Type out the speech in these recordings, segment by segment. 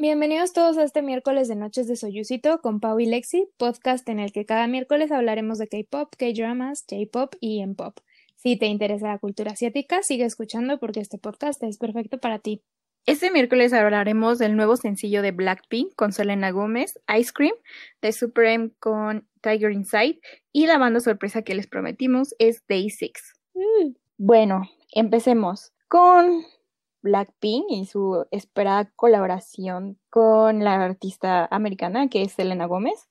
Bienvenidos todos a este miércoles de Noches de Soyucito con Pau y Lexi, podcast en el que cada miércoles hablaremos de K-pop, K-dramas, J-pop y M-pop. Si te interesa la cultura asiática, sigue escuchando porque este podcast es perfecto para ti. Este miércoles hablaremos del nuevo sencillo de Blackpink con Selena Gómez, Ice Cream, de Super M con Tiger Inside y la banda sorpresa que les prometimos es Day 6. Mm. Bueno, empecemos con Blackpink y su esperada colaboración con la artista americana que es Selena Gómez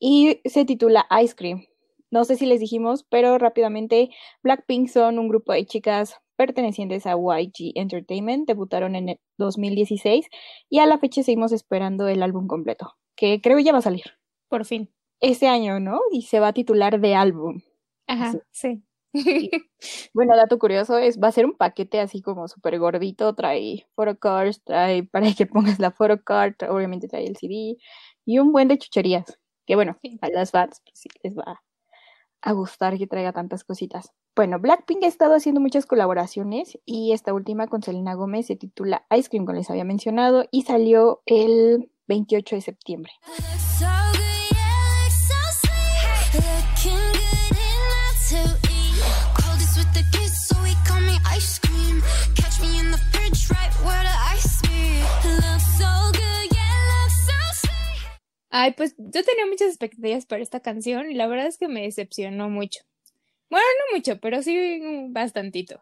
y se titula Ice Cream. No sé si les dijimos, pero rápidamente Blackpink son un grupo de chicas pertenecientes a YG Entertainment, debutaron en el 2016 y a la fecha seguimos esperando el álbum completo, que creo ya va a salir. Por fin. Este año, ¿no? Y se va a titular de álbum. Ajá, sí. Bueno, dato curioso es, va a ser un paquete así como súper gordito, trae photocards, trae para que pongas la photocard, obviamente trae el CD y un buen de chucherías, que bueno, Sí. a las fans pues, sí les va a gustar que traiga tantas cositas. Bueno, Blackpink ha estado haciendo muchas colaboraciones y esta última con Selena Gómez se titula Ice Cream, como les había mencionado, y salió el 28 de septiembre. Ay, pues yo tenía muchas expectativas para esta canción y la verdad es que me decepcionó mucho. Bueno, no mucho, pero sí bastantito.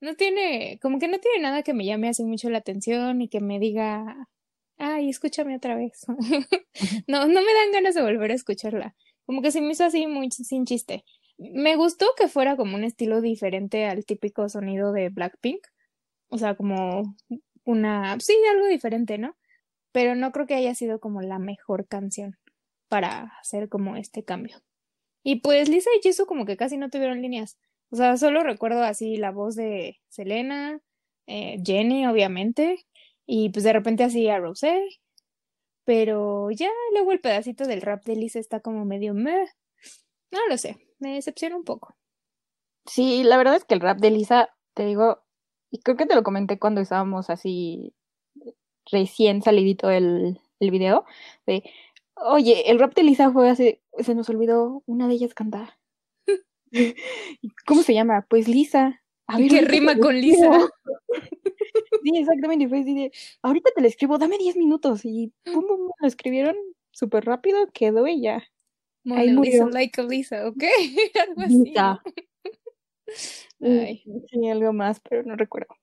No tiene, como que no tiene nada que me llame así mucho la atención y que me diga, ay, escúchame otra vez. No, no me dan ganas de volver a escucharla. Como que se me hizo así muy sin chiste. Me gustó que fuera como un estilo diferente al típico sonido de Blackpink. O sea, como una, sí, algo diferente, ¿no? Pero no creo que haya sido como la mejor canción para hacer como este cambio. Y pues Lisa y Jisoo como que casi no tuvieron líneas. O sea, solo recuerdo así la voz de Selena, eh, Jenny, obviamente, y pues de repente así a Rosé. Pero ya luego el pedacito del rap de Lisa está como medio meh. No lo sé, me decepciona un poco. Sí, la verdad es que el rap de Lisa, te digo, y creo que te lo comenté cuando estábamos así recién salidito el, el video, de, oye, el rap de Lisa fue hace, se nos olvidó una de ellas cantar. ¿Y ¿Cómo se llama? Pues Lisa. ¿Qué te rima con. Lisa? Sí, exactamente, fue así de, ahorita te lo escribo, dame 10 minutos, y pum, pum, pum, lo escribieron súper rápido, quedó y ya. Ahí Mona Lisa, murió. like a Lisa, ¿ok? Algo así. Lisa. Ay. Mm, Sí, algo más, pero no recuerdo.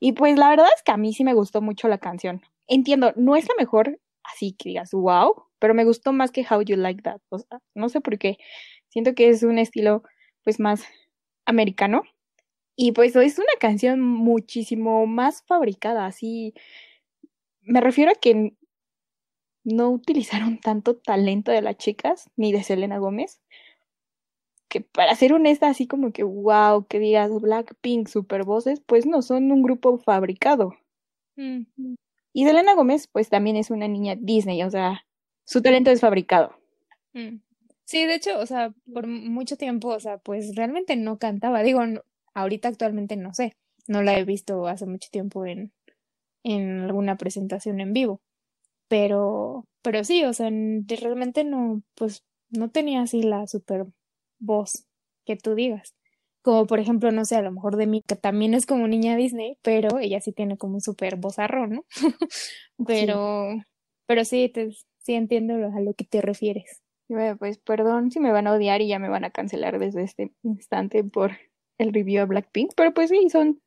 Y pues la verdad es que a mí sí me gustó mucho la canción. Entiendo, no es la mejor, así que digas, wow, pero me gustó más que How You Like That. No sé por qué. Siento que es un estilo, pues, más americano. Y pues es una canción muchísimo más fabricada, así. Me refiero a que no utilizaron tanto talento de las chicas, ni de Selena Gómez que para ser honesta, así como que wow, que digas Blackpink, super voces, pues no, son un grupo fabricado. Mm. Y Selena Gómez, pues también es una niña Disney, o sea, su talento es fabricado. Mm. Sí, de hecho, o sea, por mucho tiempo, o sea, pues realmente no cantaba. Digo, no- ahorita actualmente no sé, no la he visto hace mucho tiempo en, en alguna presentación en vivo. Pero, pero sí, o sea, realmente no, pues no tenía así la super voz que tú digas. Como por ejemplo, no sé, a lo mejor de mí, que también es como niña Disney, pero ella sí tiene como un super vozarrón, ¿no? Pero, pero sí, te, sí entiendo lo- a lo que te refieres. Bueno, pues perdón si me van a odiar y ya me van a cancelar desde este instante por el review a Blackpink, pero pues sí, son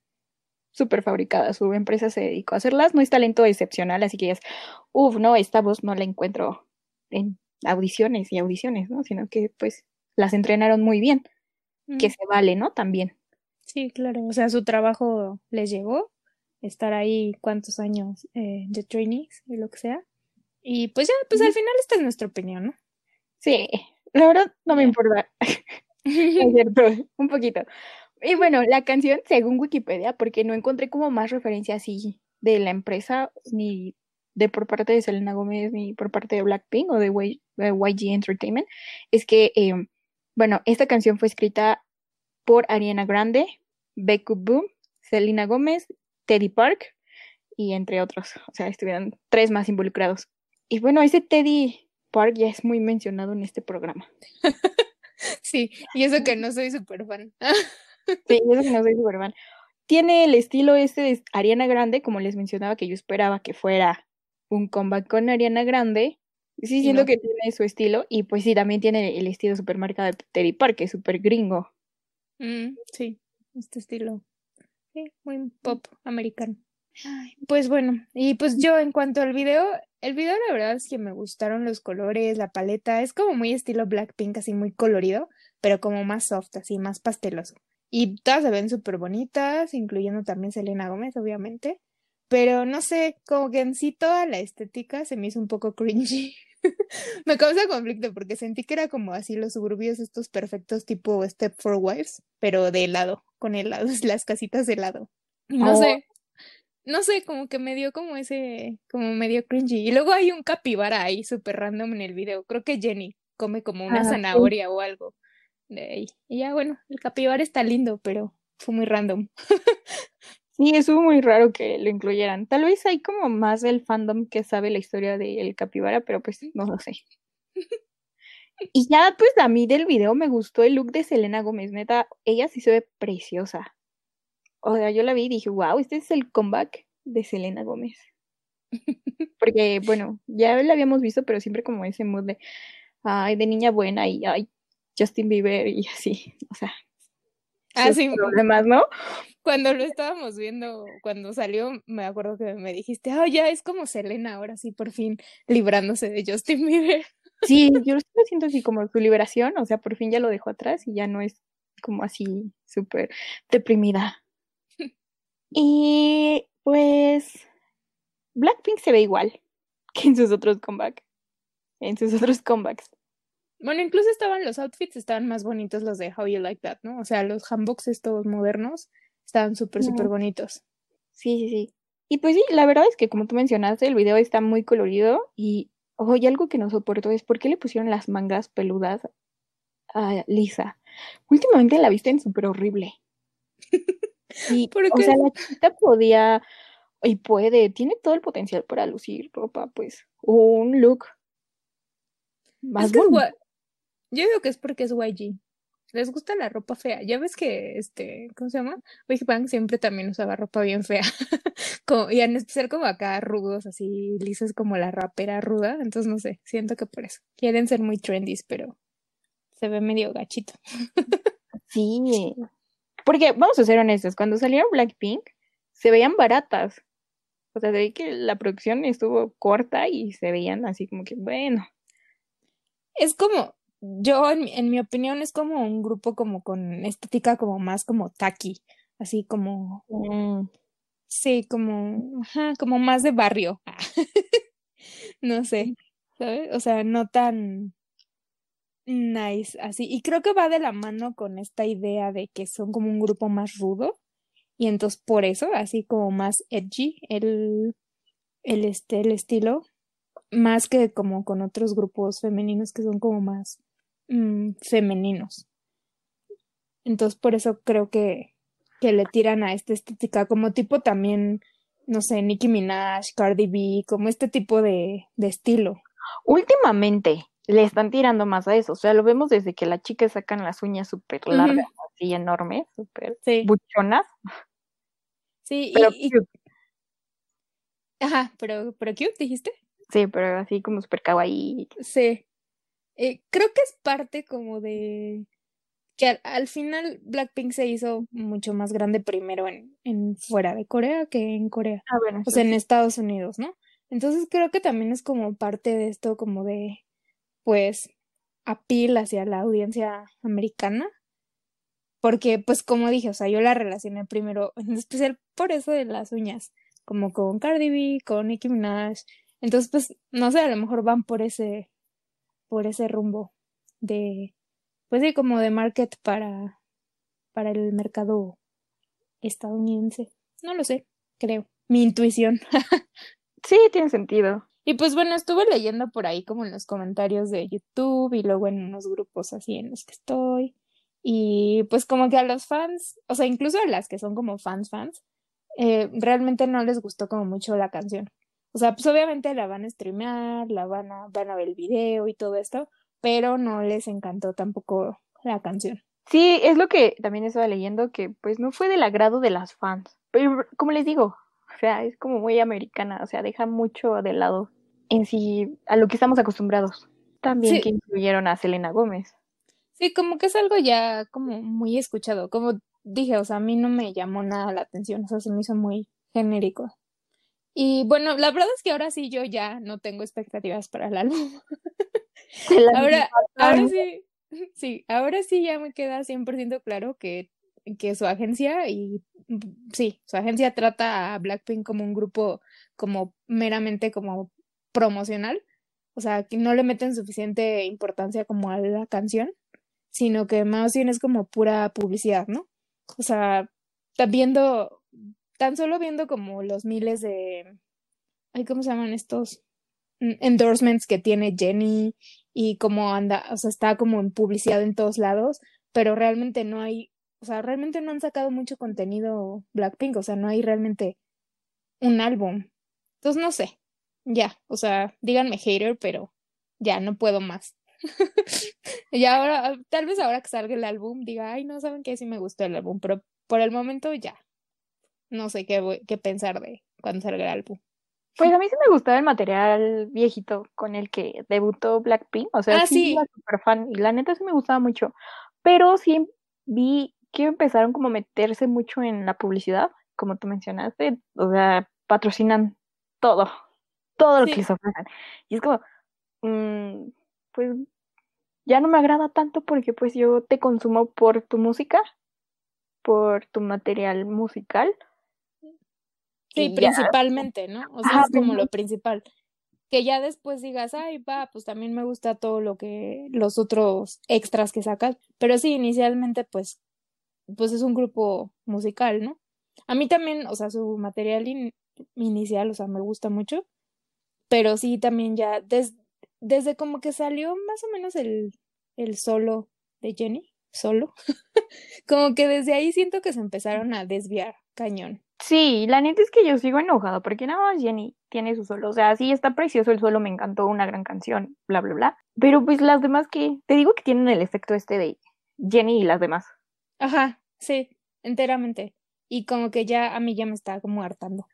súper fabricadas. Su empresa se dedicó a hacerlas, no es talento excepcional, así que es, uff, no, esta voz no la encuentro en audiciones y audiciones, ¿no? Sino que pues las entrenaron muy bien, que se vale, ¿no? También. Sí, claro. O sea, su trabajo les llegó, estar ahí cuántos años eh, de trainees y lo que sea. Y pues ya, pues al final esta es nuestra opinión, ¿no? Sí, la verdad no me importa. Es cierto, un poquito. Y bueno, la canción, según Wikipedia, porque no encontré como más referencia así de la empresa, ni de por parte de Selena Gómez, ni por parte de Blackpink o de Y- de YG Entertainment, es que, eh, bueno, esta canción fue escrita por Ariana Grande, Becky Boom, Selena Gómez, Teddy Park y entre otros, o sea, estuvieron tres más involucrados. Y bueno, ese Teddy Park ya es muy mencionado en este programa. Sí, y eso que no soy súper fan. Sí, eso que no soy súper fan. Tiene el estilo este de Ariana Grande, como les mencionaba, que yo esperaba que fuera un comeback con Ariana Grande. Sí, siento no. que tiene su estilo. Y pues sí, también tiene el estilo super marca de Teddy Park, que es súper gringo. Mm, sí, este estilo. Sí, muy pop americano. Pues bueno, y pues yo en cuanto al video, el video la verdad es que me gustaron los colores, la paleta, es como muy estilo Blackpink, así muy colorido, pero como más soft, así más pasteloso. Y todas se ven súper bonitas, incluyendo también Selena Gómez, obviamente. Pero no sé, como que en sí toda la estética se me hizo un poco cringy. Me causa conflicto porque sentí que era como así los suburbios estos perfectos tipo Step for Wives, pero de helado, con helado, las casitas de helado. No Oh. sé, no sé, como que me dio como ese, como medio cringy. Y luego hay un capibara ahí súper random en el video. Creo que Jenny come como una Ah, sí. zanahoria o algo de ahí. Y ya bueno, el capibara está lindo, pero fue muy random. Sí, estuvo muy raro que lo incluyeran. Tal vez hay como más del fandom que sabe la historia del capibara, pero pues no lo sé. Y ya, pues a mí del video me gustó el look de Selena Gómez, neta, ella sí se ve preciosa. O sea, yo la vi y dije, wow, este es el comeback de Selena Gómez. Porque, bueno, ya la habíamos visto, pero siempre como ese mood de, ay, de niña buena y, ay, Justin Bieber y así, o sea, Ah, sí, problemas, ¿no? cuando lo estábamos viendo, cuando salió, me acuerdo que me dijiste, ah, ya es como Selena, ahora sí, por fin librándose de Justin Bieber. Sí, yo lo siento así como su liberación, o sea, por fin ya lo dejó atrás y ya no es como así súper deprimida. Y pues Blackpink se ve igual que en sus otros comebacks, en sus otros comebacks. Bueno, incluso estaban los outfits, estaban más bonitos los de How You Like That, ¿no? O sea, los handbox estos modernos estaban súper, súper bonitos. Sí, sí, sí. Y pues sí, la verdad es que como tú mencionaste, el video está muy colorido y, ojo, y algo que no soporto es por qué le pusieron las mangas peludas a Lisa. Últimamente la visten súper horrible. Y, ¿Por o qué? sea, la chiquita podía y puede, tiene todo el potencial para lucir ropa, pues, o un look más Es que es bonito. Yo digo que es porque es YG. Les gusta la ropa fea. Ya ves que, este, ¿cómo se llama? Big Bang siempre también usaba ropa bien fea. Como, y en especial como acá rudos, así lisos como la rapera ruda. Entonces, no sé, siento que por eso. Quieren ser muy trendy, pero se ve medio gachito. Sí, porque vamos a ser honestos, cuando salieron Blackpink se veían baratas. O sea, se ve que la producción estuvo corta y se veían así como que, bueno, Es como, yo en, mi- en mi opinión es como un grupo como con estética como más como tacky, así como, mm, sí, como, ajá, como más de barrio. No sé, ¿sabes? O sea, no tan nice así. Y creo que va de la mano con esta idea de que son como un grupo más rudo. Y entonces por eso, así como más edgy el, el, este, el estilo, más que como con otros grupos femeninos que son como más mm, femeninos. Entonces por eso creo que, que le tiran a esta estética, como tipo también, no sé, Nicki Minaj, Cardi B, como este tipo de, de estilo. últimamente le están tirando más a eso. O sea, lo vemos desde que las chicas sacan las uñas súper largas, así enormes, súper Sí, buchonas, sí, pero y, y- cute. ajá, pero, pero cute, dijiste. Sí, pero así como súper kawaii. Sí. Eh, creo que es parte como de que al, al final Blackpink se hizo mucho más grande primero en, en fuera de Corea que en Corea, Ah, bueno, o sea, en sí. Estados Unidos, ¿no? Entonces creo que también es como parte de esto como de, pues, appeal hacia la audiencia americana, porque, pues, como dije, o sea, yo la relacioné primero, en especial por eso de las uñas, como con Cardi B, con Nicki Minaj, entonces, pues, no sé, a lo mejor van por ese, por ese rumbo de, pues sí, como de market para, para el mercado estadounidense. No lo sé, creo. Mi intuición. Sí, tiene sentido. Y pues bueno, estuve leyendo por ahí como en los comentarios de YouTube y luego en unos grupos así en los que estoy. Y pues como que a los fans, o sea, incluso a las que son como fans fans, eh, realmente no les gustó como mucho la canción. O sea, pues obviamente la van a streamear, la van a, van a ver el video y todo esto, pero no les encantó tampoco la canción. Sí, es lo que también estaba leyendo, que pues no fue del agrado de las fans. Pero como les digo, o sea, es como muy americana, o sea, deja mucho de lado en sí a lo que estamos acostumbrados. También Sí. que incluyeron a Selena Gómez. Sí, como que es algo ya como muy escuchado. Como dije, o sea, a mí no me llamó nada la atención, o sea, se me hizo muy genérico. Y bueno, la verdad es que ahora sí yo ya no tengo expectativas para el álbum. Ahora, sí, sí, ahora sí ya me queda 100% claro que, que su agencia y mm, sí, su agencia trata a Blackpink como un grupo como meramente como promocional, o sea, que no le meten suficiente importancia como a la canción, sino que más bien es como pura publicidad, ¿no? O sea, viendo, tan solo viendo como los miles de, ay, ¿cómo se llaman estos? Mm, endorsements que tiene Jenny y cómo anda, o sea, está como en publicidad en todos lados, pero realmente no hay, o sea, realmente no han sacado mucho contenido Blackpink, o sea, no hay realmente un álbum. Entonces, no sé, ya, o sea, díganme hater, pero ya no puedo más. Y ahora, tal vez ahora que salga el álbum, diga, ay, no saben qué, sí me gustó el álbum, pero por el momento ya, no sé qué, voy- qué pensar de cuando salga el álbum. Pues a mí sí me gustaba el material viejito con el que debutó Blackpink. O sea, Ah, sí, sí. era súper fan y la neta sí me gustaba mucho. Pero sí vi que empezaron como a meterse mucho en la publicidad, como tú mencionaste. O sea, patrocinan todo, todo lo Sí. que les ofrecen. Y es como, mm, pues ya no me agrada tanto porque pues yo te consumo por tu música, por tu material musical. Sí, principalmente, ¿no? O sea, Ajá, es como lo principal. Que ya después digas, ay, va, pues también me gusta todo lo que, los otros extras que sacas. Pero sí, inicialmente, pues, pues es un grupo musical, ¿no? A mí también, o sea, su material in- inicial, o sea, me gusta mucho. Pero sí, también ya, des- desde como que salió más o menos el, el solo de Jenny, solo, como que desde ahí siento que se empezaron a desviar, cañón. Sí, la neta es que yo sigo enojada porque nada más Jenny tiene su solo. O sea, sí está precioso el solo, me encantó, una gran canción, bla, bla, bla. Pero pues las demás que, te digo que tienen el efecto este de Jenny y las demás. Ajá, sí, enteramente. Y como que ya a mí ya me está como hartando.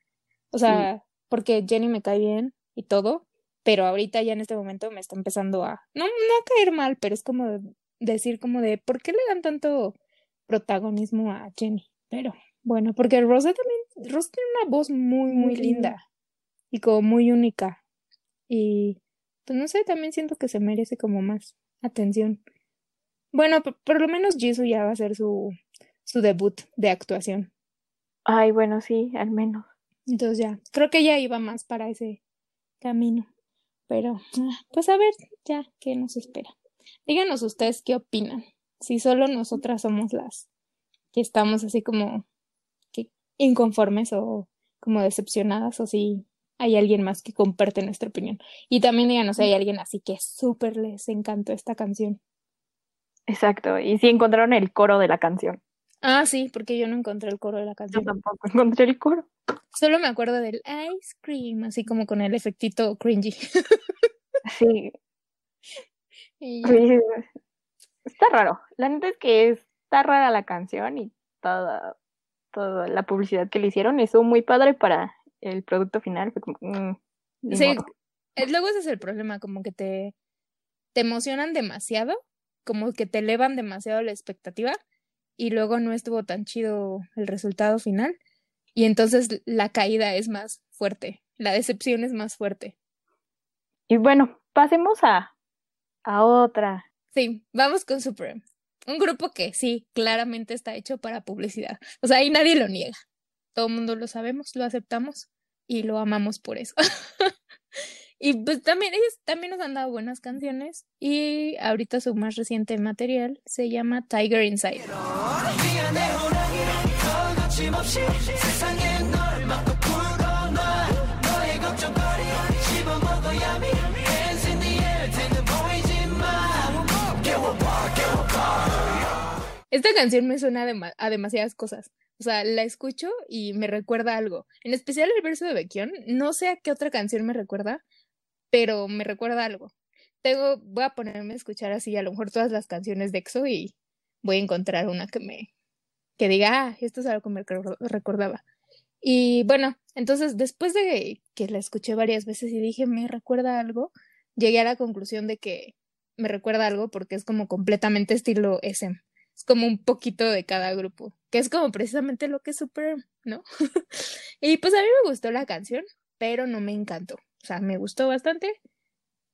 O sea, porque Jenny me cae bien y todo, pero ahorita ya en este momento me está empezando a, no, no a caer mal, pero es como de- decir como de, ¿por qué le dan tanto protagonismo a Jenny? Pero bueno, porque Rose también, Rose tiene una voz muy, muy linda y como muy única. Y pues no sé, también siento que se merece como más atención. Bueno, por, por lo menos Jisoo ya va a ser su, su debut de actuación. Ay, bueno, sí, al menos. Entonces ya, creo que ya iba más para ese camino. Pero, pues a ver, ya, ¿qué nos espera? Díganos ustedes qué opinan. Si solo nosotras somos las que estamos así como inconformes o como decepcionadas, o si hay alguien más que comparte nuestra opinión. Y también díganos si hay alguien así que súper les encantó esta canción. Exacto. Y sí encontraron el coro de la canción. Ah, sí, porque yo no encontré el coro de la Yo canción. tampoco encontré el coro. Solo me acuerdo del ice cream, así como con el efectito cringy. Sí, Y ya. sí, está raro. La neta es que está rara la canción y toda, toda la publicidad que le hicieron estuvo muy padre para el producto final. Fue como, mm, Sí, luego ese es el problema, como que te, te emocionan demasiado, como que te elevan demasiado la expectativa y luego no estuvo tan chido el resultado final y entonces la caída es más fuerte, la decepción es más fuerte. Y bueno, pasemos a, a otra. Sí, vamos con Supreme, un grupo que sí, claramente está hecho para publicidad, o sea, ahí nadie lo niega, todo el mundo lo sabemos, lo aceptamos y lo amamos por eso. Y pues también ellos también nos han dado buenas canciones y ahorita su más reciente material se llama Tiger Inside. Esta canción me suena a, dema- a demasiadas cosas. O sea, la escucho y me recuerda algo. En especial el verso de Baekhyun. No sé a qué otra canción me recuerda, pero me recuerda algo. Tengo, voy a ponerme a escuchar así a lo mejor todas las canciones de EXO y voy a encontrar una que me que diga, ah, esto es algo que me recor- recordaba. Y bueno, entonces después de que la escuché varias veces y dije, me recuerda algo, llegué a la conclusión de que me recuerda algo porque es como completamente estilo SM. Es como un poquito de cada grupo, que es como precisamente lo que es Super, ¿no? y pues a mí me gustó la canción, pero no me encantó. O sea, me gustó bastante,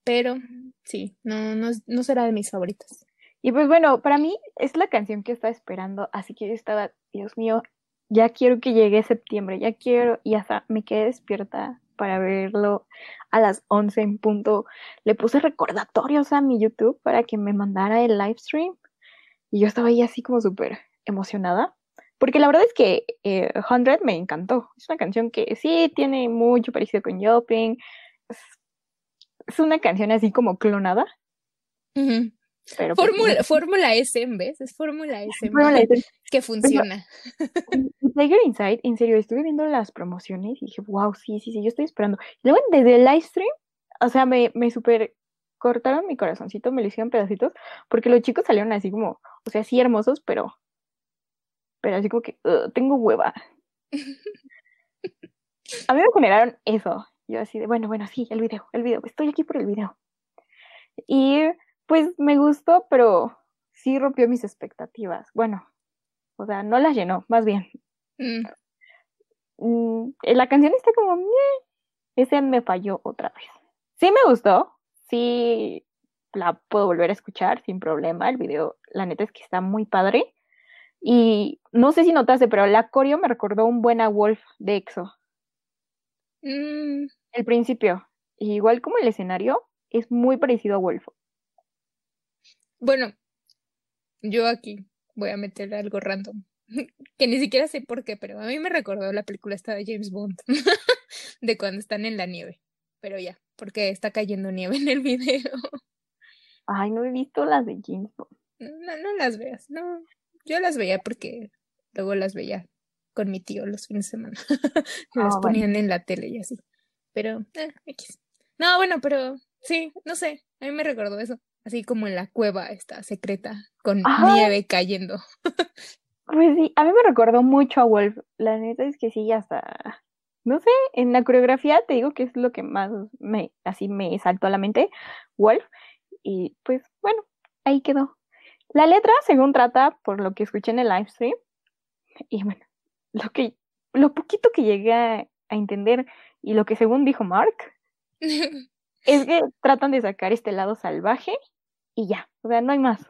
pero sí, no, no, no será de mis favoritas. Y pues bueno, para mí es la canción que estaba esperando, así que yo estaba, Dios mío, ya quiero que llegue septiembre, ya quiero, y hasta me quedé despierta para verlo a las 11 en punto. Le puse recordatorios a mi YouTube para que me mandara el live stream y yo estaba ahí así como súper emocionada. Porque la verdad es que eh, 100 me encantó. Es una canción que sí tiene mucho parecido con Yoping. Es, es una canción así como clonada. Pero pues, Fórmula, Fórmula SM, ¿ves? Es Fórmula SM Fórmula que funciona. Y Tiger Inside, en serio, estuve viendo las promociones y dije, wow, sí, sí, sí, yo estoy esperando. Y luego desde el live stream, o sea, me, me super cortaron mi corazoncito, me lo hicieron pedacitos, porque los chicos salieron así como, o sea, sí hermosos, pero, pero así como que, "Ugh, tengo hueva. A mí me generaron eso. Yo así de, bueno, bueno, sí, el video, el video, estoy aquí por el video. Y pues me gustó, pero sí rompió mis expectativas. Bueno, o sea, no las llenó, más bien. Mm, Mm, la canción está como, ese me falló otra vez. Sí me gustó, sí la puedo volver a escuchar sin problema. El video, la neta es que está muy padre. Y no sé si notaste, pero la coreo me recordó un buen a Wolf de EXO. mm, El principio, igual como el escenario, es muy parecido a Wolf. Bueno, yo aquí voy a meter algo random. Que ni siquiera sé por qué, pero a mí me recordó la película esta de James Bond, de cuando están en la nieve. Pero ya, porque está cayendo nieve en el video. Ay, no he visto las de James Bond. No, no las veas, no. Yo las veía porque luego las veía con mi tío los fines de semana. Las Ah, bueno. ponían en la tele y así. Pero, eh, X. No, bueno, pero sí, no sé. A mí me recordó eso. Así como en la cueva esta secreta, con Ajá. nieve cayendo. Pues sí, a mí me recordó mucho a Wolf. La neta es que sí, hasta, no sé, en la coreografía te digo que es lo que más me, así me saltó a la mente, Wolf. Y pues bueno, ahí quedó. La letra, según trata, por lo que escuché en el live stream, y bueno, lo que, lo poquito que llegué a, a entender y lo que según dijo Mark, es que tratan de sacar este lado salvaje y ya, o sea, no hay más,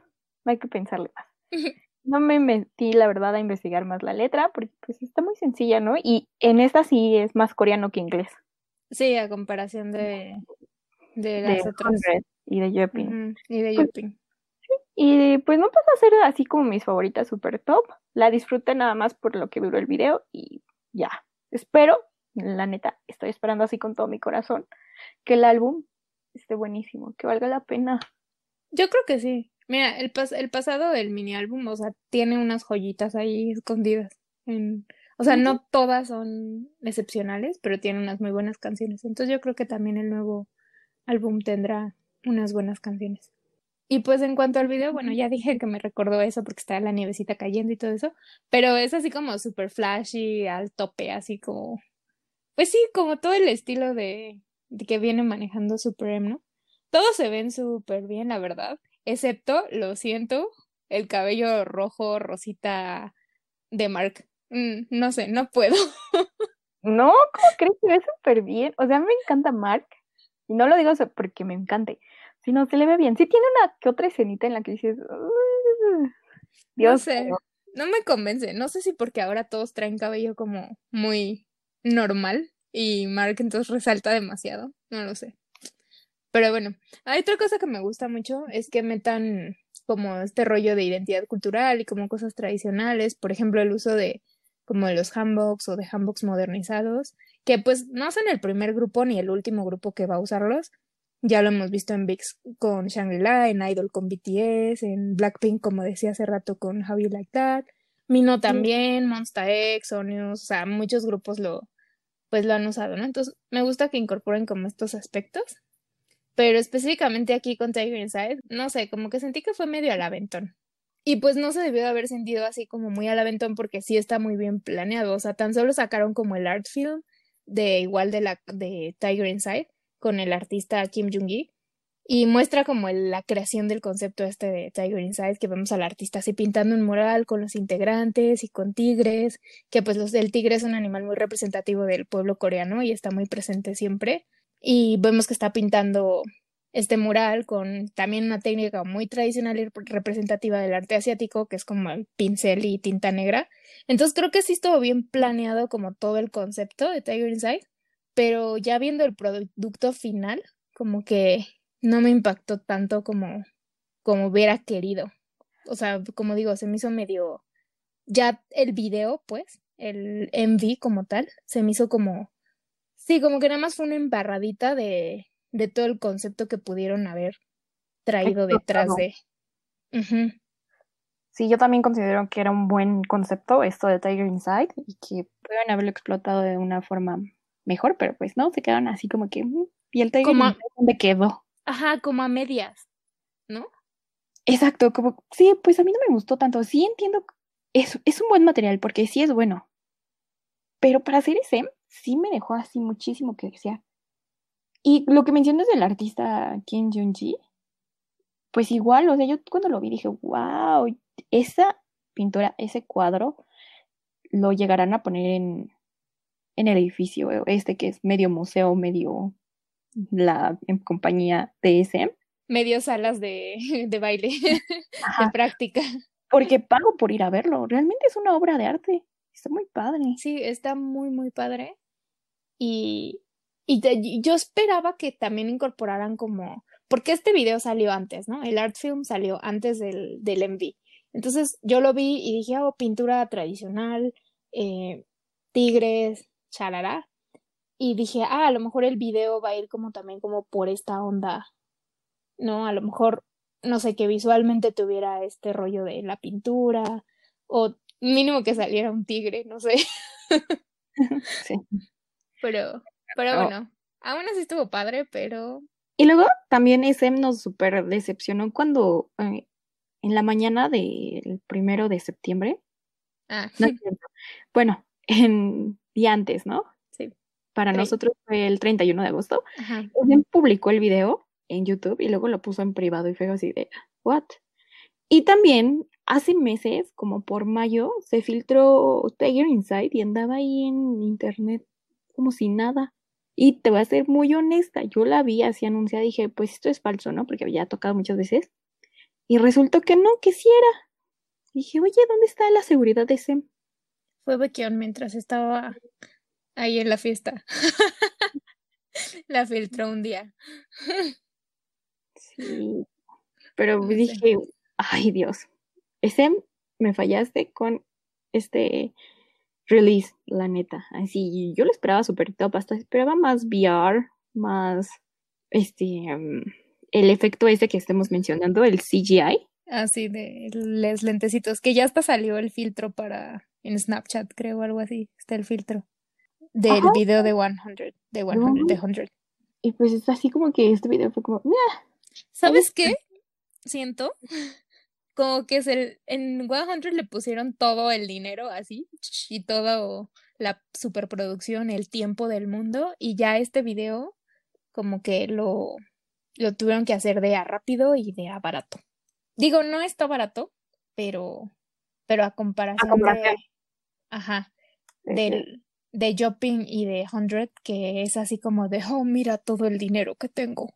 no hay que pensarle más. No me metí, la verdad, a investigar más la letra, porque pues está muy sencilla, ¿no? Y en esta sí es más coreano que inglés, Sí, a comparación de, de de las otras. 100 y de Yeopin. Ujú, Y de Pues- Yuping. Y pues no pasa a ser así como mis favoritas super top. La disfruté nada más por lo que duró el video y ya. Espero, la neta, estoy esperando así con todo mi corazón que el álbum esté buenísimo, que valga la pena. Yo creo que sí. Mira, el, pas- el pasado del mini álbum, o sea, tiene unas joyitas ahí escondidas. En... O sea, no todas son excepcionales, pero tiene unas muy buenas canciones. Entonces yo creo que también el nuevo álbum tendrá unas buenas canciones. Y pues en cuanto al video, bueno, ya dije que me recordó eso porque estaba la nievecita cayendo y todo eso, pero es así como super flashy, al tope, así como, pues sí, como todo el estilo de, de que viene manejando Supreme, ¿no? Todos se ven súper bien, la verdad, excepto, lo siento, el cabello rojo, rosita de Mark. Mm, no sé, no puedo. No, ¿cómo crees que ve súper bien? O sea, me encanta Mark. Y no lo digo porque me encante, sino se le ve bien. Sí tiene una que otra escenita en la que dices, "Uh, No Dios sé, mío". no me convence. No sé si porque ahora todos traen cabello como muy normal y Mark entonces resalta demasiado. No lo sé. Pero bueno, hay otra cosa que me gusta mucho es que metan como este rollo de identidad cultural y como cosas tradicionales, por ejemplo, el uso de como de los handboks o de handboks modernizados, que pues no son el primer grupo ni el último grupo que va a usarlos, Ya lo hemos visto en VIX con Shangri-La, en Idol con BTS, en Blackpink, como decía hace rato, con How You Like That. Mino también, Monsta X, Onius, o sea, muchos grupos lo, pues lo han usado, ¿no? Entonces, me gusta que incorporen como estos aspectos. Pero específicamente aquí con Tiger Inside, no sé, como que sentí que fue medio al aventón. Y pues no se debió de haber sentido así como muy al aventón porque sí está muy bien planeado. O sea, tan solo sacaron como el art film de igual de la de Tiger Inside con el artista Kim Jung-gi y muestra como la creación del concepto este de Tiger Inside, que vemos al artista así pintando un mural con los integrantes y con tigres, que pues los, el tigre es un animal muy representativo del pueblo coreano y está muy presente siempre. Y vemos que está pintando este mural con también una técnica muy tradicional y rep- representativa del arte asiático, que es como el pincel y tinta negra. Entonces creo que sí estuvo bien planeado como todo el concepto de Tiger Inside, pero ya viendo el producto final, como que no me impactó tanto como, como hubiera querido. O sea, como digo, se me hizo medio, ya el video, pues, el MV como tal, se me hizo como, sí, como que nada más fue una embarradita de, de todo el concepto que pudieron haber traído detrás de. Sí, yo también considero que era un buen concepto esto de Tiger Inside y que pudieron haberlo explotado de una forma mejor, pero pues no, se quedaron así como que, mm, ¿y el Tiger Como a- Inside dónde quedó? Ajá, como a medias, ¿no? Exacto, como, sí, pues a mí no me gustó tanto. Sí entiendo, es, es un buen material porque sí es bueno, pero para hacer ese, sí me dejó así muchísimo que desear. Y lo que mencionas del artista Kim Jong-gi, pues igual, o sea, yo cuando lo vi dije, wow, esa pintura, ese cuadro, lo llegarán a poner en, en el edificio este que es medio museo, medio la en compañía de SM. Medio salas de, de baile, de Ajá. práctica. Porque pago por ir a verlo. Realmente es una obra de arte. Está muy padre. Sí, está muy, muy padre. Y, y te- yo esperaba que también incorporaran como, porque este video salió antes, ¿no? El art film salió antes del, del MV. Entonces yo lo vi y dije, oh, pintura tradicional, eh, tigres, charará. Y dije, ah, a lo mejor el video va a ir como también como por esta onda, ¿no? A lo mejor, no sé, que visualmente tuviera este rollo de la pintura, o mínimo que saliera un tigre, no sé. Sí. Pero, pero Oh. bueno, aún así estuvo padre, pero Y luego también SM nos super decepcionó cuando eh, en la mañana del primero de septiembre, ah, no. Bueno, en día antes, ¿no? Sí. Para nosotros fue el 31 de agosto. ajá. SM publicó el video en YouTube y luego lo puso en privado y fue así de, ¿what? Y también hace meses, como por mayo, se filtró Tiger Inside y andaba ahí en internet como si nada. Y te voy a ser muy honesta, yo la vi así anunciada y dije, pues esto es falso, ¿no? Porque había tocado muchas veces. Y resultó que no, que sí era. Dije, oye, ¿dónde está la seguridad de Sem? Fue Bequión mientras estaba ahí en la fiesta. La filtró un día. Sí. Pero dije, ay Dios, Sem, me fallaste con este release, la neta. Así, yo lo esperaba súper top, hasta esperaba más VR, más este, em, el efecto ese que estemos mencionando, el CGI. Así de los lentecitos, que ya hasta salió el filtro para en Snapchat, creo, algo así. Está el filtro del Ajá. video de 100, de 100, de 100. Y pues es así como que este video fue como, "Meh". ¿Sabes qué? Siento como que es el, en 100 le pusieron todo el dinero así y toda la superproducción, el tiempo del mundo y ya este video como que lo, lo tuvieron que hacer de a rápido y de a barato. Digo, no está barato, pero, pero a comparación de, comparación. ajá, del, de Shopping y de 100, que es así como de, oh, mira todo el dinero que tengo.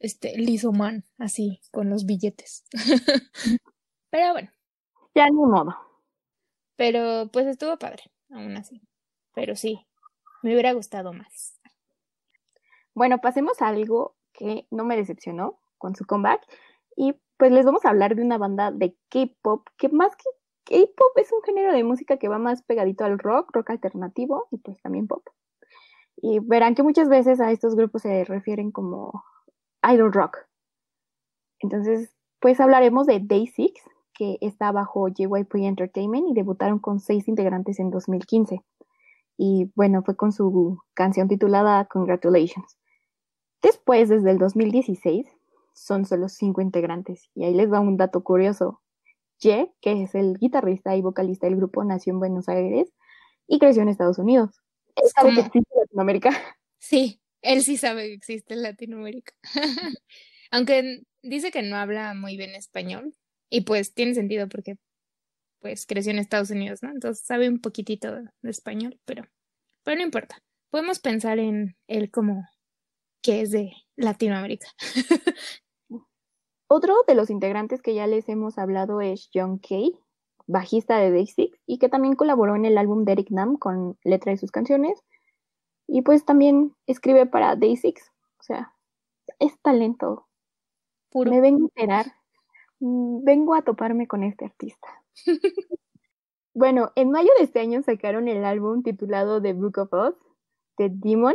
Este, Lizo Man, así, con los billetes. Pero bueno, ya ni modo. pero pues estuvo padre, aún así. Pero sí, me hubiera gustado más. Bueno, pasemos a algo que no me decepcionó con su comeback. Y pues les vamos a hablar de una banda de K-pop, que más que K-pop es un género de música que va más pegadito al rock, rock alternativo y pues también pop. Y verán que muchas veces a estos grupos se refieren como idol rock. Entonces, pues hablaremos de Day Six, que está bajo JYP Entertainment y debutaron con seis integrantes en 2015. Y bueno, fue con su canción titulada Congratulations. Después, desde el 2016, son solo cinco integrantes. Y ahí les va un dato curioso. Ye, que es el guitarrista y vocalista del grupo, nació en Buenos Aires y creció en Estados Unidos. Es ¿Sabe que como- Latinoamérica? Sí, él sí sabe que existe en Latinoamérica. Aunque dice que no habla muy bien español. Y pues tiene sentido porque pues creció en Estados Unidos, ¿no? Entonces sabe un poquitito de español, pero, pero no importa. Podemos pensar en él como que es de Latinoamérica. Otro de los integrantes que ya les hemos hablado es John Kay, bajista de Day Six, y que también colaboró en el álbum de Eric Nam con letra de sus canciones. Y pues también escribe para Day Six. O sea, es talento. Puro. Me vengo a enterar. Mm, Vengo a toparme con este artista. bueno, en mayo de este año sacaron el álbum titulado The Book of Us, de Demon,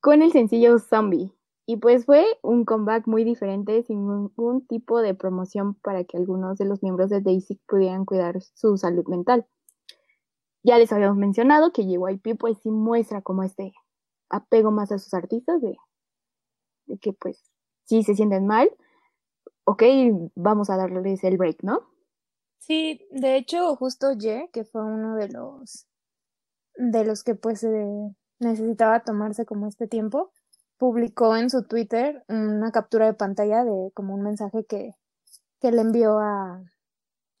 con el sencillo Zombie. Y pues fue un comeback muy diferente, sin ningún tipo de promoción para que algunos de los miembros de Daisy pudieran cuidar su salud mental. Ya les habíamos mencionado que JYP pues sí muestra como este apego más a sus artistas de, de que pues si se sienten mal, ok, vamos a darles el break, ¿no? Sí, de hecho, justo Ye, que fue uno de los de los que pues eh, necesitaba tomarse como este tiempo, publicó en su Twitter una captura de pantalla de como un mensaje que, que le envió a,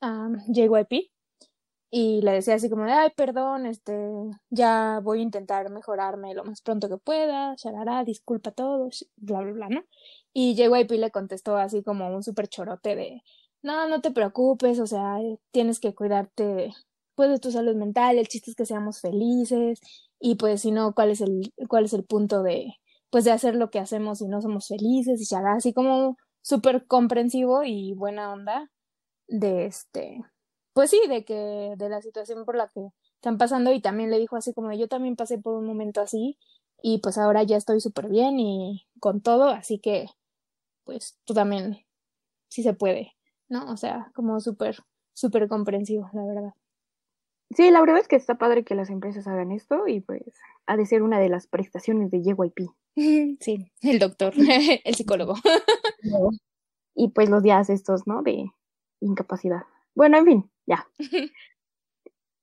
a JYP y le decía así como de, ay, perdón, este, ya voy a intentar mejorarme lo más pronto que pueda, sharara, disculpa a todos, bla, bla, bla, ¿no? Y JYP le contestó así como un súper chorote de, no, no te preocupes, o sea, tienes que cuidarte, pues, de tu salud mental, el chiste es que seamos felices, y pues, si no, ¿cuál es el, cuál es el punto de, pues, de hacer lo que hacemos si no somos felices? Y ya, así como súper comprensivo y buena onda de este, pues sí, de que, de la situación por la que están pasando, y también le dijo así como, yo también pasé por un momento así, y pues ahora ya estoy súper bien y con todo, así que, pues, tú también, sí se puede. ¿no? O sea, como súper, súper comprensivo, la verdad. Sí, la verdad es que está padre que las empresas hagan esto y pues ha de ser una de las prestaciones de JYP. Sí, el doctor, el psicólogo. Y pues los días estos, ¿no? De incapacidad. Bueno, en fin, ya.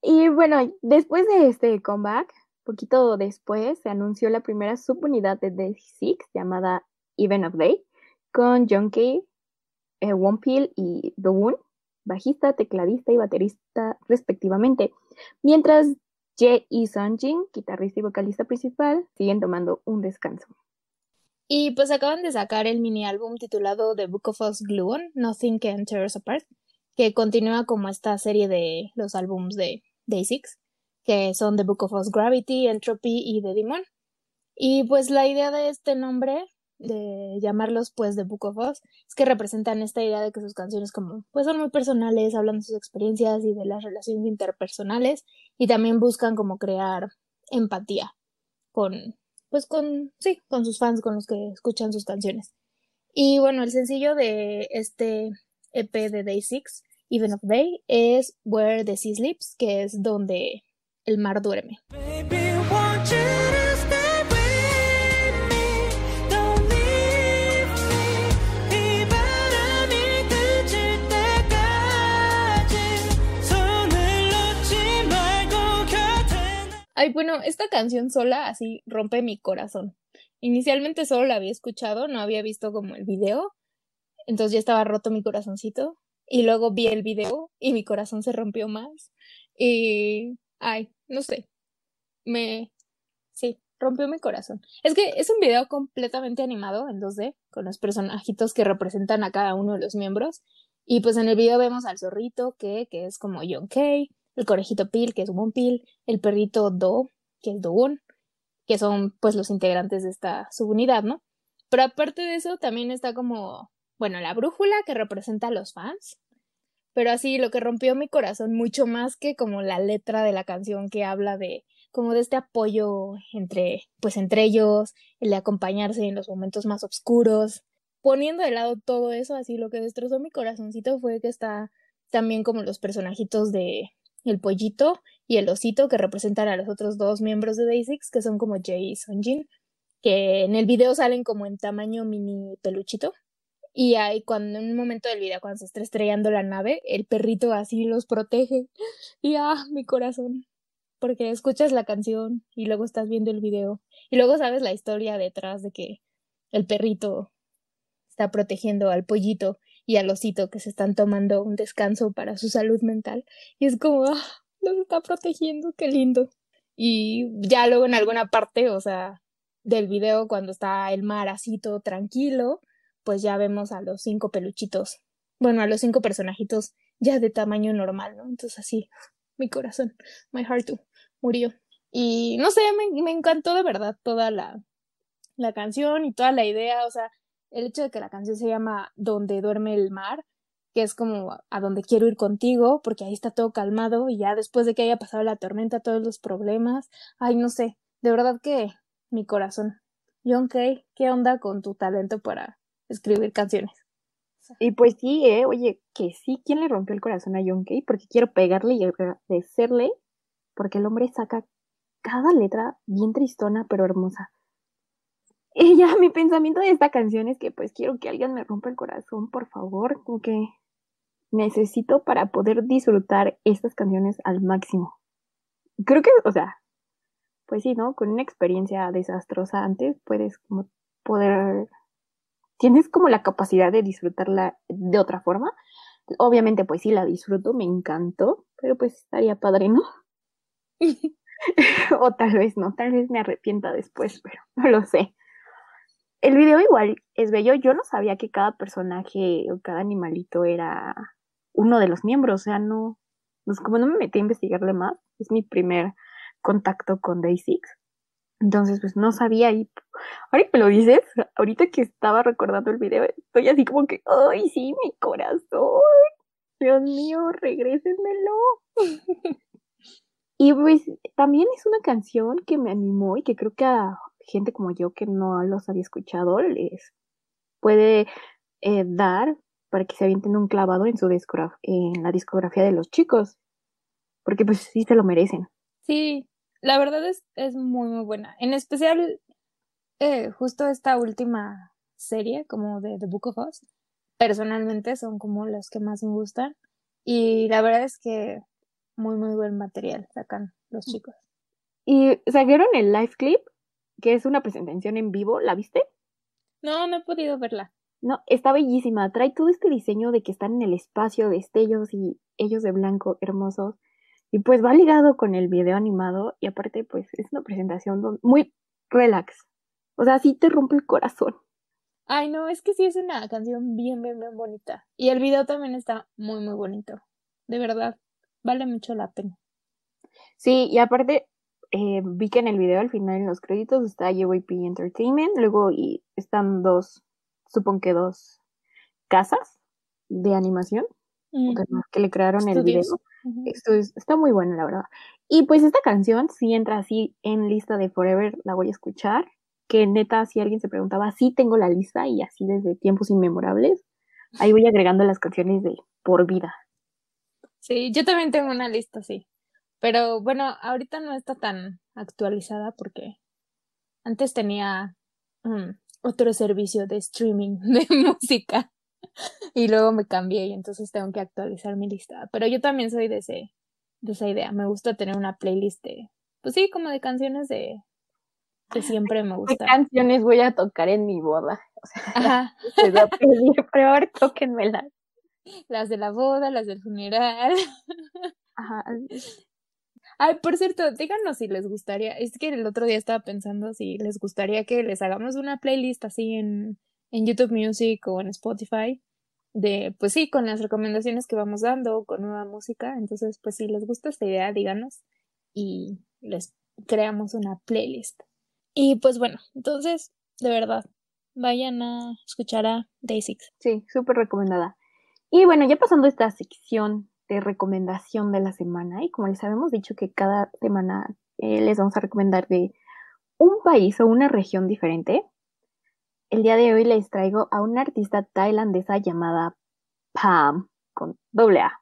Y bueno, después de este comeback, poquito después se anunció la primera subunidad de Day Six llamada Even of Day con John Kay, eh, Wonpil y Dowoon, bajista, tecladista y baterista respectivamente, mientras Jae y Sunjin, guitarrista y vocalista principal, siguen tomando un descanso. Y pues acaban de sacar el mini álbum titulado The Book of Us Gluon, Nothing Can Tear Us Apart, que continúa como esta serie de los álbums de Day Six, que son The Book of Us Gravity, Entropy y The Demon. Y pues la idea de este nombre de llamarlos pues The Book of Us es que representan esta idea de que sus canciones como pues son muy personales, hablan de sus experiencias y de las relaciones interpersonales y también buscan como crear empatía con pues con sí, con sus fans, con los que escuchan sus canciones. Y bueno, el sencillo de este EP de Day Six, Even of Day es Where the Sea Sleeps, que es donde el mar duerme. Ay, bueno, esta canción sola así rompe mi corazón. Inicialmente solo la había escuchado, no había visto como el video, entonces ya estaba roto mi corazoncito. Y luego vi el video y mi corazón se rompió más. Y, ay, no sé, me, sí, rompió mi corazón. Es que es un video completamente animado en 2D, con los personajitos que representan a cada uno de los miembros. Y pues en el video vemos al zorrito, que, que es como John Kay, el conejito Pil, que es Wonpil, el perrito Do, que es Doon, que son pues los integrantes de esta subunidad, ¿no? Pero aparte de eso, también está como, bueno, la brújula que representa a los fans. Pero así, lo que rompió mi corazón mucho más que como la letra de la canción que habla de como de este apoyo entre, pues entre ellos, el de acompañarse en los momentos más oscuros, poniendo de lado todo eso, así lo que destrozó mi corazoncito fue que está también como los personajitos de el pollito y el osito que representan a los otros dos miembros de Day6, que son como Jay y Sonjin, que en el video salen como en tamaño mini peluchito. Y ahí cuando en un momento del video, cuando se está estrellando la nave, el perrito así los protege. Y ah, mi corazón. Porque escuchas la canción y luego estás viendo el video. Y luego sabes la historia detrás de que el perrito está protegiendo al pollito y al osito que se están tomando un descanso para su salud mental. Y es como, ah, los está protegiendo, qué lindo. Y ya luego en alguna parte, o sea, del video, cuando está el mar así todo tranquilo, pues ya vemos a los cinco peluchitos, bueno, a los cinco personajitos ya de tamaño normal, ¿no? Entonces así, mi corazón, my heart too, murió. Y no sé, me, encantó de verdad toda la, la canción y toda la idea, o sea, el hecho de que la canción se llama Donde duerme el mar, que es como a donde quiero ir contigo, porque ahí está todo calmado y ya después de que haya pasado la tormenta, todos los problemas, ay, no sé, de verdad que mi corazón. John Kay, ¿qué onda con tu talento para escribir canciones? Y pues sí, eh, oye, que sí, ¿quién le rompió el corazón a John Kay? Porque quiero pegarle y agradecerle, porque el hombre saca cada letra bien tristona, pero hermosa. Y ya mi pensamiento de esta canción es que pues quiero que alguien me rompa el corazón, por favor, como que necesito para poder disfrutar estas canciones al máximo. Creo que, o sea, pues sí, ¿no? Con una experiencia desastrosa antes puedes como poder, tienes como la capacidad de disfrutarla de otra forma. Obviamente, pues sí, la disfruto, me encantó, pero pues estaría padre, ¿no? o tal vez no, tal vez me arrepienta después, pero no lo sé. El video igual es bello. Yo no sabía que cada personaje o cada animalito era uno de los miembros. O sea, no, pues como no me metí a investigarle más, es mi primer contacto con Day Six. Entonces, pues no sabía y ahorita me lo dices, ahorita que estaba recordando el video, estoy así como que, ay, sí, mi corazón. Dios mío, regrésenmelo. y pues también es una canción que me animó y que creo que a gente como yo que no los había escuchado les puede eh, dar para que se avienten un clavado en su en la discografía de los chicos. Porque pues sí se lo merecen. Sí, la verdad es, es muy, muy buena. En especial, eh, justo esta última serie, como de The Book of Us, personalmente son como las que más me gustan. Y la verdad es que muy, muy buen material sacan los chicos. Y sacaron el live clip, que es una presentación en vivo, ¿la viste? No, no he podido verla. No, está bellísima. Trae todo este diseño de que están en el espacio, destellos y ellos de blanco, hermosos. Y pues va ligado con el video animado y aparte pues es una presentación muy relax. O sea, sí te rompe el corazón. Ay, no, es que sí es una canción bien, bien, bien bonita. Y el video también está muy, muy bonito. De verdad, vale mucho la pena. Sí, y aparte eh, vi que en el video al final en los créditos está JYP Entertainment, luego y están dos, supongo que dos casas de animación Mm, que, que le crearon el video. Esto es- está muy bueno, la verdad. Y pues esta canción sí entra así en lista de Forever, la voy a escuchar. Que neta, si alguien se preguntaba, sí tengo la lista y así desde tiempos inmemorables. Ahí voy agregando las canciones de por vida. Sí, yo también tengo una lista, sí. Pero bueno, ahorita no está tan actualizada porque antes tenía mm, otro servicio de streaming de música y luego me cambié y entonces tengo que actualizar mi lista. Pero yo también soy de ese, de esa idea. Me gusta tener una playlist de, pues sí, como de canciones de que siempre me ¿Qué gusta. canciones voy a tocar en mi boda? O sea, Ajá, les voy a pedir, pero ahora tóquenmelas. las de la boda, las del funeral. Ajá. Ay, por cierto, díganos si les gustaría, es que el otro día estaba pensando si les gustaría que les hagamos una playlist así en, en YouTube Music o en Spotify, de, pues sí, con las recomendaciones que vamos dando, con nueva música. Entonces, pues si les gusta esta idea, díganos y les creamos una playlist. Y pues bueno, entonces, de verdad, vayan a escuchar a Day Six. Sí, súper recomendada. Y bueno, ya pasando esta sección de recomendación de la semana, y como les habíamos dicho que cada semana eh, les vamos a recomendar de un país o una región diferente, el día de hoy les traigo a una artista tailandesa llamada Pam, con doble A.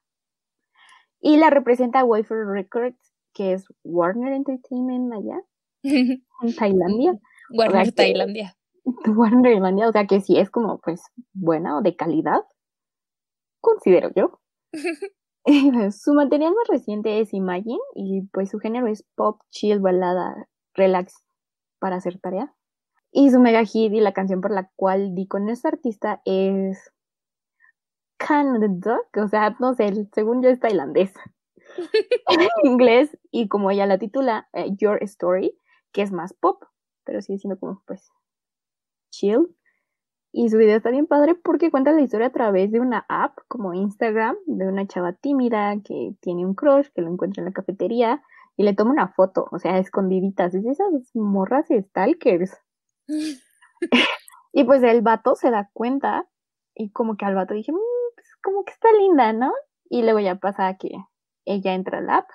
Y la representa Wafer Records, que es Warner Entertainment allá, en Tailandia. Warner Tailandia. Warner Tailandia, o sea que sí es como, pues, buena o de calidad, considero yo. Su material más reciente es Imagine y pues su género es pop, chill, balada, relax para hacer tarea. Y su mega hit y la canción por la cual di con esta artista es Canada, o sea, no sé, según yo es tailandés. en inglés y como ella la titula, eh, Your Story, que es más pop, pero sigue siendo como pues chill. Y su video está bien padre porque cuenta la historia a través de una app como Instagram, de una chava tímida que tiene un crush, que lo encuentra en la cafetería y le toma una foto, o sea, escondiditas. Es esas morras stalkers. y pues el vato se da cuenta y como que al vato dije, "Mm, pues como que está linda, ¿no? Y luego ya pasa que ella entra al app,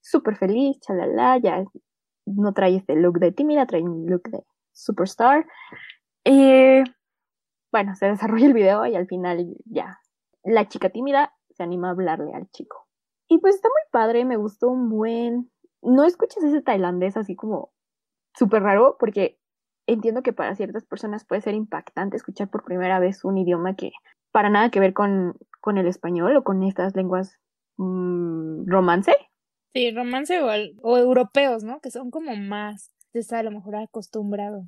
súper feliz, chalala, ya no trae este look de tímida, trae un look de superstar. Bueno, se desarrolla el video y al final ya la chica tímida se anima a hablarle al chico. Y pues está muy padre, me gustó un buen... No escuchas ese tailandés así como súper raro porque entiendo que para ciertas personas puede ser impactante escuchar por primera vez un idioma que para nada que ver con, con el español o con estas lenguas mm, romance. Sí, romance o, al- o europeos, ¿no? Que son como más, se está a lo mejor acostumbrado.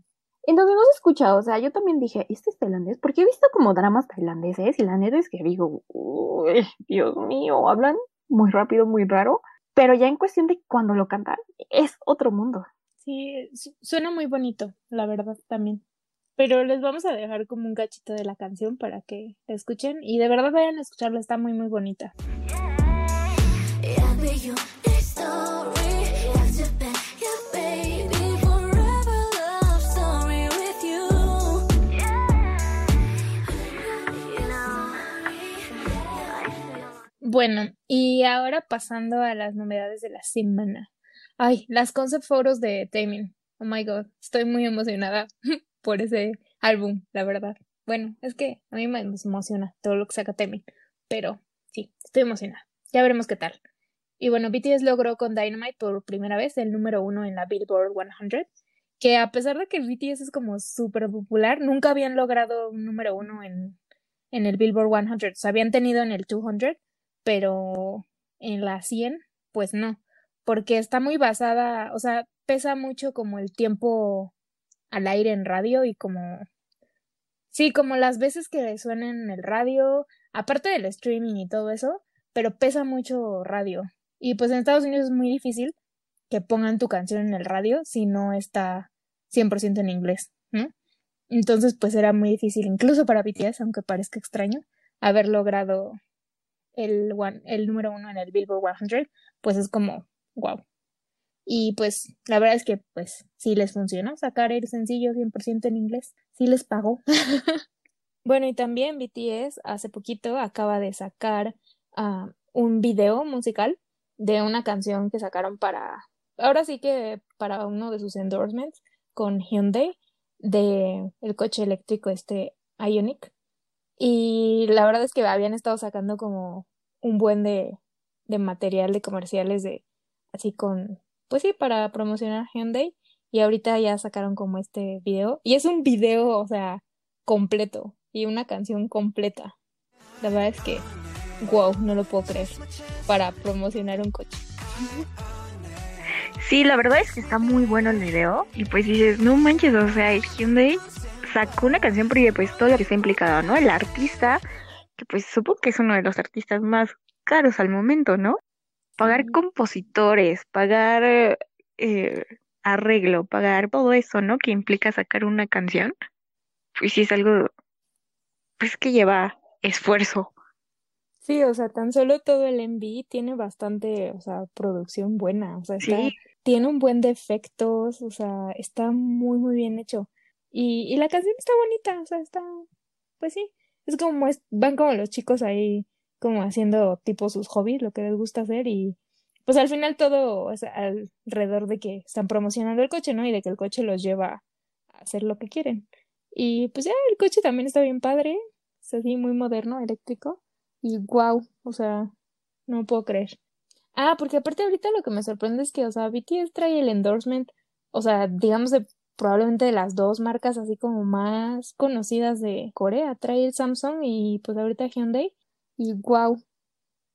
Entonces no se escucha, o sea, yo también dije, ¿este es tailandés? Porque he visto como dramas tailandeses y la neta es que digo, uy, Dios mío, hablan muy rápido, muy raro, pero ya en cuestión de cuando lo cantan, es otro mundo. Sí, su- suena muy bonito, la verdad también. Pero les vamos a dejar como un cachito de la canción para que la escuchen y de verdad vayan a escucharla, está muy muy bonita. Yeah, be Bueno, y ahora pasando a las novedades de la semana. Ay, las concept photos de Taemin. Oh my god, estoy muy emocionada por ese álbum, la verdad. Bueno, es que a mí me emociona todo lo que saca Taemin, pero sí, estoy emocionada. Ya veremos qué tal. Y bueno, BTS logró con Dynamite por primera vez el número uno en la Billboard 100, que a pesar de que BTS es como súper popular, nunca habían logrado un número uno en, en el Billboard 100. O sea, habían tenido en el 200, pero en la 100, pues no, porque está muy basada, o sea, pesa mucho como el tiempo al aire en radio y como, sí, como las veces que suenan en el radio, aparte del streaming y todo eso, pero pesa mucho radio. Y pues en Estados Unidos es muy difícil que pongan tu canción en el radio si no está 100% en inglés, ¿no? Entonces, pues era muy difícil, incluso para BTS, aunque parezca extraño, haber logrado el, one, el número uno en el Billboard 100, pues es como, wow. Y pues la verdad es que pues sí les funcionó sacar el sencillo 100% en inglés, sí les pagó. bueno, y también BTS hace poquito acaba de sacar uh, un video musical de una canción que sacaron para, ahora sí que para uno de sus endorsements con Hyundai de el coche eléctrico este Ioniq. Y la verdad es que habían estado sacando como un buen de, de material de comerciales de así con, pues sí, para promocionar Hyundai. Y ahorita ya sacaron como este video. Y es un video, o sea, completo. Y una canción completa. La verdad es que, wow, no lo puedo creer. Para promocionar un coche. Sí, la verdad es que está muy bueno el video. Y pues dices, no manches, o sea, Hyundai sacó una canción porque pues todo lo que está implicado, ¿no? El artista, que pues supongo que es uno de los artistas más caros al momento, ¿no? Pagar compositores, pagar eh, arreglo, pagar todo eso, ¿no? Que implica sacar una canción. Pues sí es algo, pues que lleva esfuerzo. Sí, o sea, tan solo todo el MV tiene bastante, o sea, producción buena, o sea, está, Sí, tiene un buen de efectos, o sea, está muy, muy bien hecho. Y, y la canción está bonita, o sea, está, pues sí, es como, es, van como los chicos ahí, como haciendo tipo sus hobbies, lo que les gusta hacer, y pues al final todo es alrededor de que están promocionando el coche, ¿no? Y de que el coche los lleva a hacer lo que quieren. Y pues ya el coche también está bien padre, es así muy moderno, eléctrico. Y wow, o sea, no puedo creer. Ah, porque aparte ahorita lo que me sorprende es que, o sea, BTS trae el endorsement, o sea, digamos de probablemente de las dos marcas así como más conocidas de Corea. Trae el Samsung y pues ahorita Hyundai. Y wow.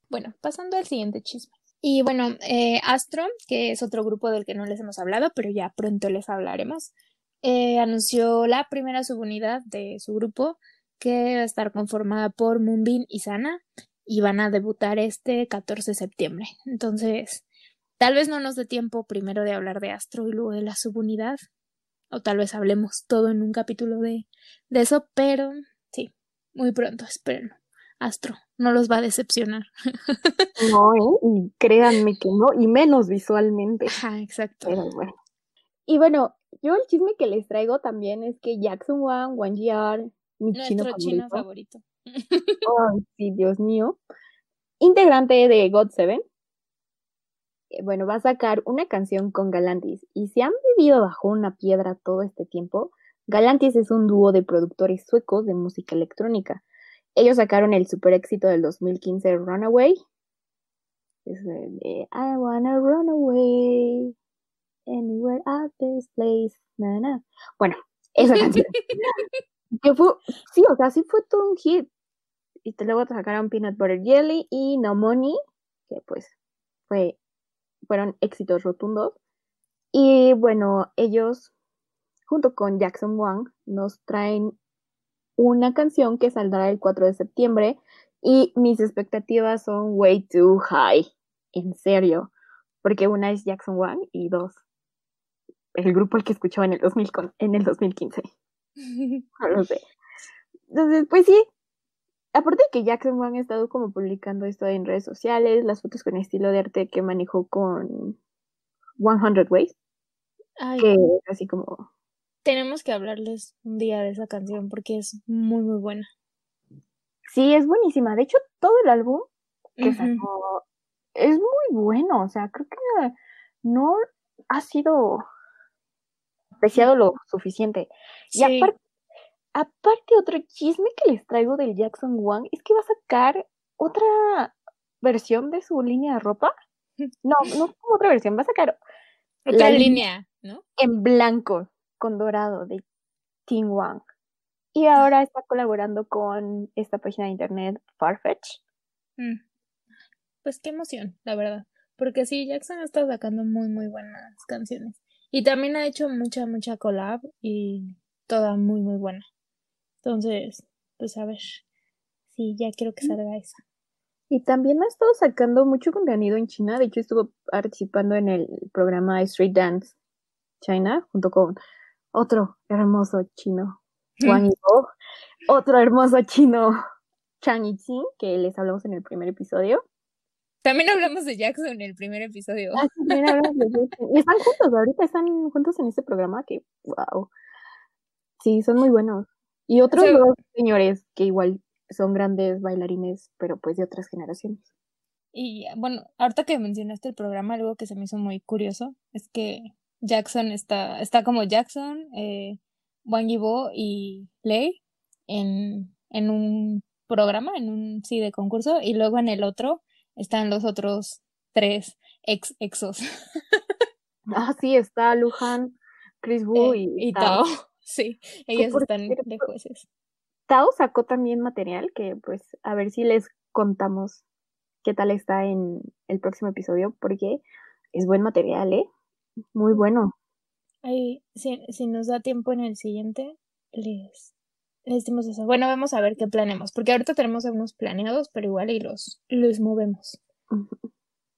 Bueno, pasando al siguiente chisme. Y bueno, eh, Astro, que es otro grupo del que no les hemos hablado, pero ya pronto les hablaremos, eh, anunció la primera subunidad de su grupo, que va a estar conformada por Moonbin y Sana, y van a debutar este 14 de septiembre. Entonces, tal vez no nos dé tiempo primero de hablar de Astro y luego de la subunidad, o tal vez hablemos todo en un capítulo de, de eso, pero sí, muy pronto, espérenlo. Astro, no los va a decepcionar. No, ¿eh? Y créanme que no, y menos visualmente. Ajá, exacto. Pero bueno. Y bueno, yo el chisme que les traigo también es que Jackson Wang, Wang Jiar, mi chino Nuestro chino favorito, favorito. Ay, sí, Dios mío. Integrante de God Seven. Eh, Bueno, va a sacar una canción con Galantis. Y si han vivido bajo una piedra todo este tiempo, Galantis es un dúo de productores suecos de música electrónica. Ellos sacaron el super éxito del 2015 Runaway. Es el de I wanna run away anywhere at this place. Na, na. Bueno, esa canción. que fue, sí, o sea, sí fue todo un hit. Y te- luego te sacaron Peanut Butter Jelly y No Money, que pues fue, fueron éxitos rotundos. Y bueno, ellos, junto con Jackson Wang, nos traen una canción que saldrá el 4 de septiembre. Y mis expectativas son way too high. En serio. Porque una es Jackson Wang y dos, el grupo al que escuchaba en el, 2000 con- en el 2015. No lo sé. Entonces, pues sí. Aparte de que Jackson Wang ha estado como publicando esto en redes sociales, las fotos con estilo de arte que manejó con 100 Ways, Ay, que así como, tenemos que hablarles un día de esa canción porque es muy, muy buena. sí, es buenísima. De hecho, todo el álbum que Ujú. sacó es muy bueno. O sea, creo que no ha sido apreciado lo suficiente. Y aparte, aparte, otro chisme que les traigo del Jackson Wang es que va a sacar otra versión de su línea de ropa. No, no como otra versión, va a sacar Otra la línea, ¿no? en blanco con dorado de Team Wang. Y ahora está colaborando con esta página de internet Farfetch. Mm. Pues qué emoción, la verdad. Porque sí, Jackson estado sacando muy, muy buenas canciones. Y también ha hecho mucha, mucha collab y toda muy, muy buena. Entonces, pues a ver. Sí, ya quiero que salga esa. Y también ha estado sacando mucho contenido en China. De hecho, estuvo participando en el programa Street Dance China junto con otro hermoso chino, Wang Yibo, otro hermoso chino, Chang Yixin, que les hablamos en el primer episodio. También hablamos de Jackson en el primer episodio. Ah, sí, también hablamos de. Y están juntos, ahorita están juntos en este programa que, wow. Sí, son muy buenos. Y otros dos señores que igual son grandes bailarines, pero pues de otras generaciones. Y bueno, ahorita que mencionaste el programa, algo que se me hizo muy curioso es que Jackson está, está como Jackson, eh, Wang Yibo y Lei en, en un programa, en un sí de concurso, y luego en el otro están los otros tres ex exos. Ah, sí, está Luhan, Chris Wu Eh, y, y Tao. Tao, sí, ellos por están de jueces. Tao sacó también material que pues a ver si les contamos qué tal está en el próximo episodio porque es buen material, ¿eh? Muy bueno. Ahí, si, si nos da tiempo en el siguiente, les, les decimos eso. Bueno, vamos a ver qué planeamos, porque ahorita tenemos algunos planeados, pero igual y los, los movemos.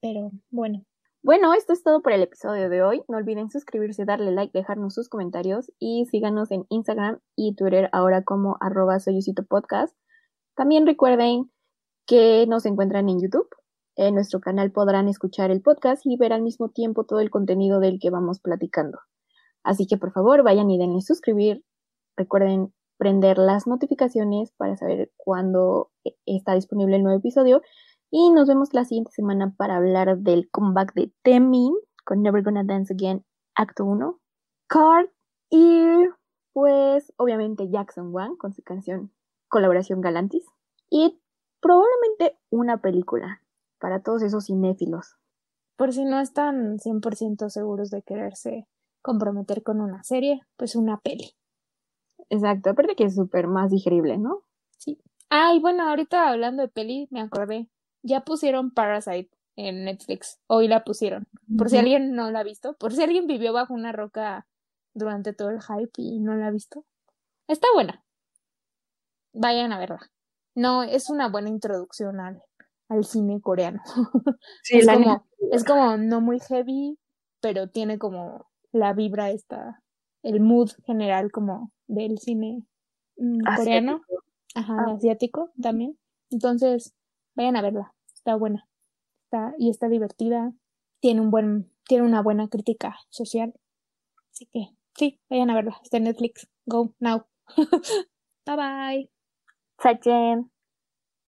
Pero bueno, Bueno, esto es todo por el episodio de hoy. No olviden suscribirse, darle like, dejarnos sus comentarios y síganos en Instagram y Twitter ahora como arroba. También recuerden que nos encuentran en YouTube. En nuestro canal podrán escuchar el podcast y ver al mismo tiempo todo el contenido del que vamos platicando. Así que por favor vayan y denle suscribir. Recuerden prender las notificaciones para saber cuándo eh, está disponible el nuevo episodio. Y nos vemos la siguiente semana para hablar del comeback de Temin con Never Gonna Dance Again, acto 1. Card y pues obviamente Jackson Wang con su canción Colaboración Galantis. Y probablemente una película para todos esos cinéfilos. Por si no están 100% seguros de quererse comprometer con una serie, pues una peli. Exacto, aparte que es súper más digerible, ¿no? Ay, bueno, ahorita hablando de peli, me acordé. Ya pusieron Parasite en Netflix. Hoy la pusieron. Por si alguien no la ha visto. Por si alguien vivió bajo una roca durante todo el hype y no la ha visto. Está buena. Vayan a verla. No, es una buena introducción al, al cine coreano. Sí, es como, es como no muy heavy, pero tiene como la vibra esta, el mood general como del cine mm, coreano. Asiático. Ajá, Ah. asiático también. Entonces, vayan a verla. Está buena. Está, y está divertida. Tiene un buen, tiene una buena crítica social. Así que, sí, vayan a verla. Está en Netflix. Go now. bye bye.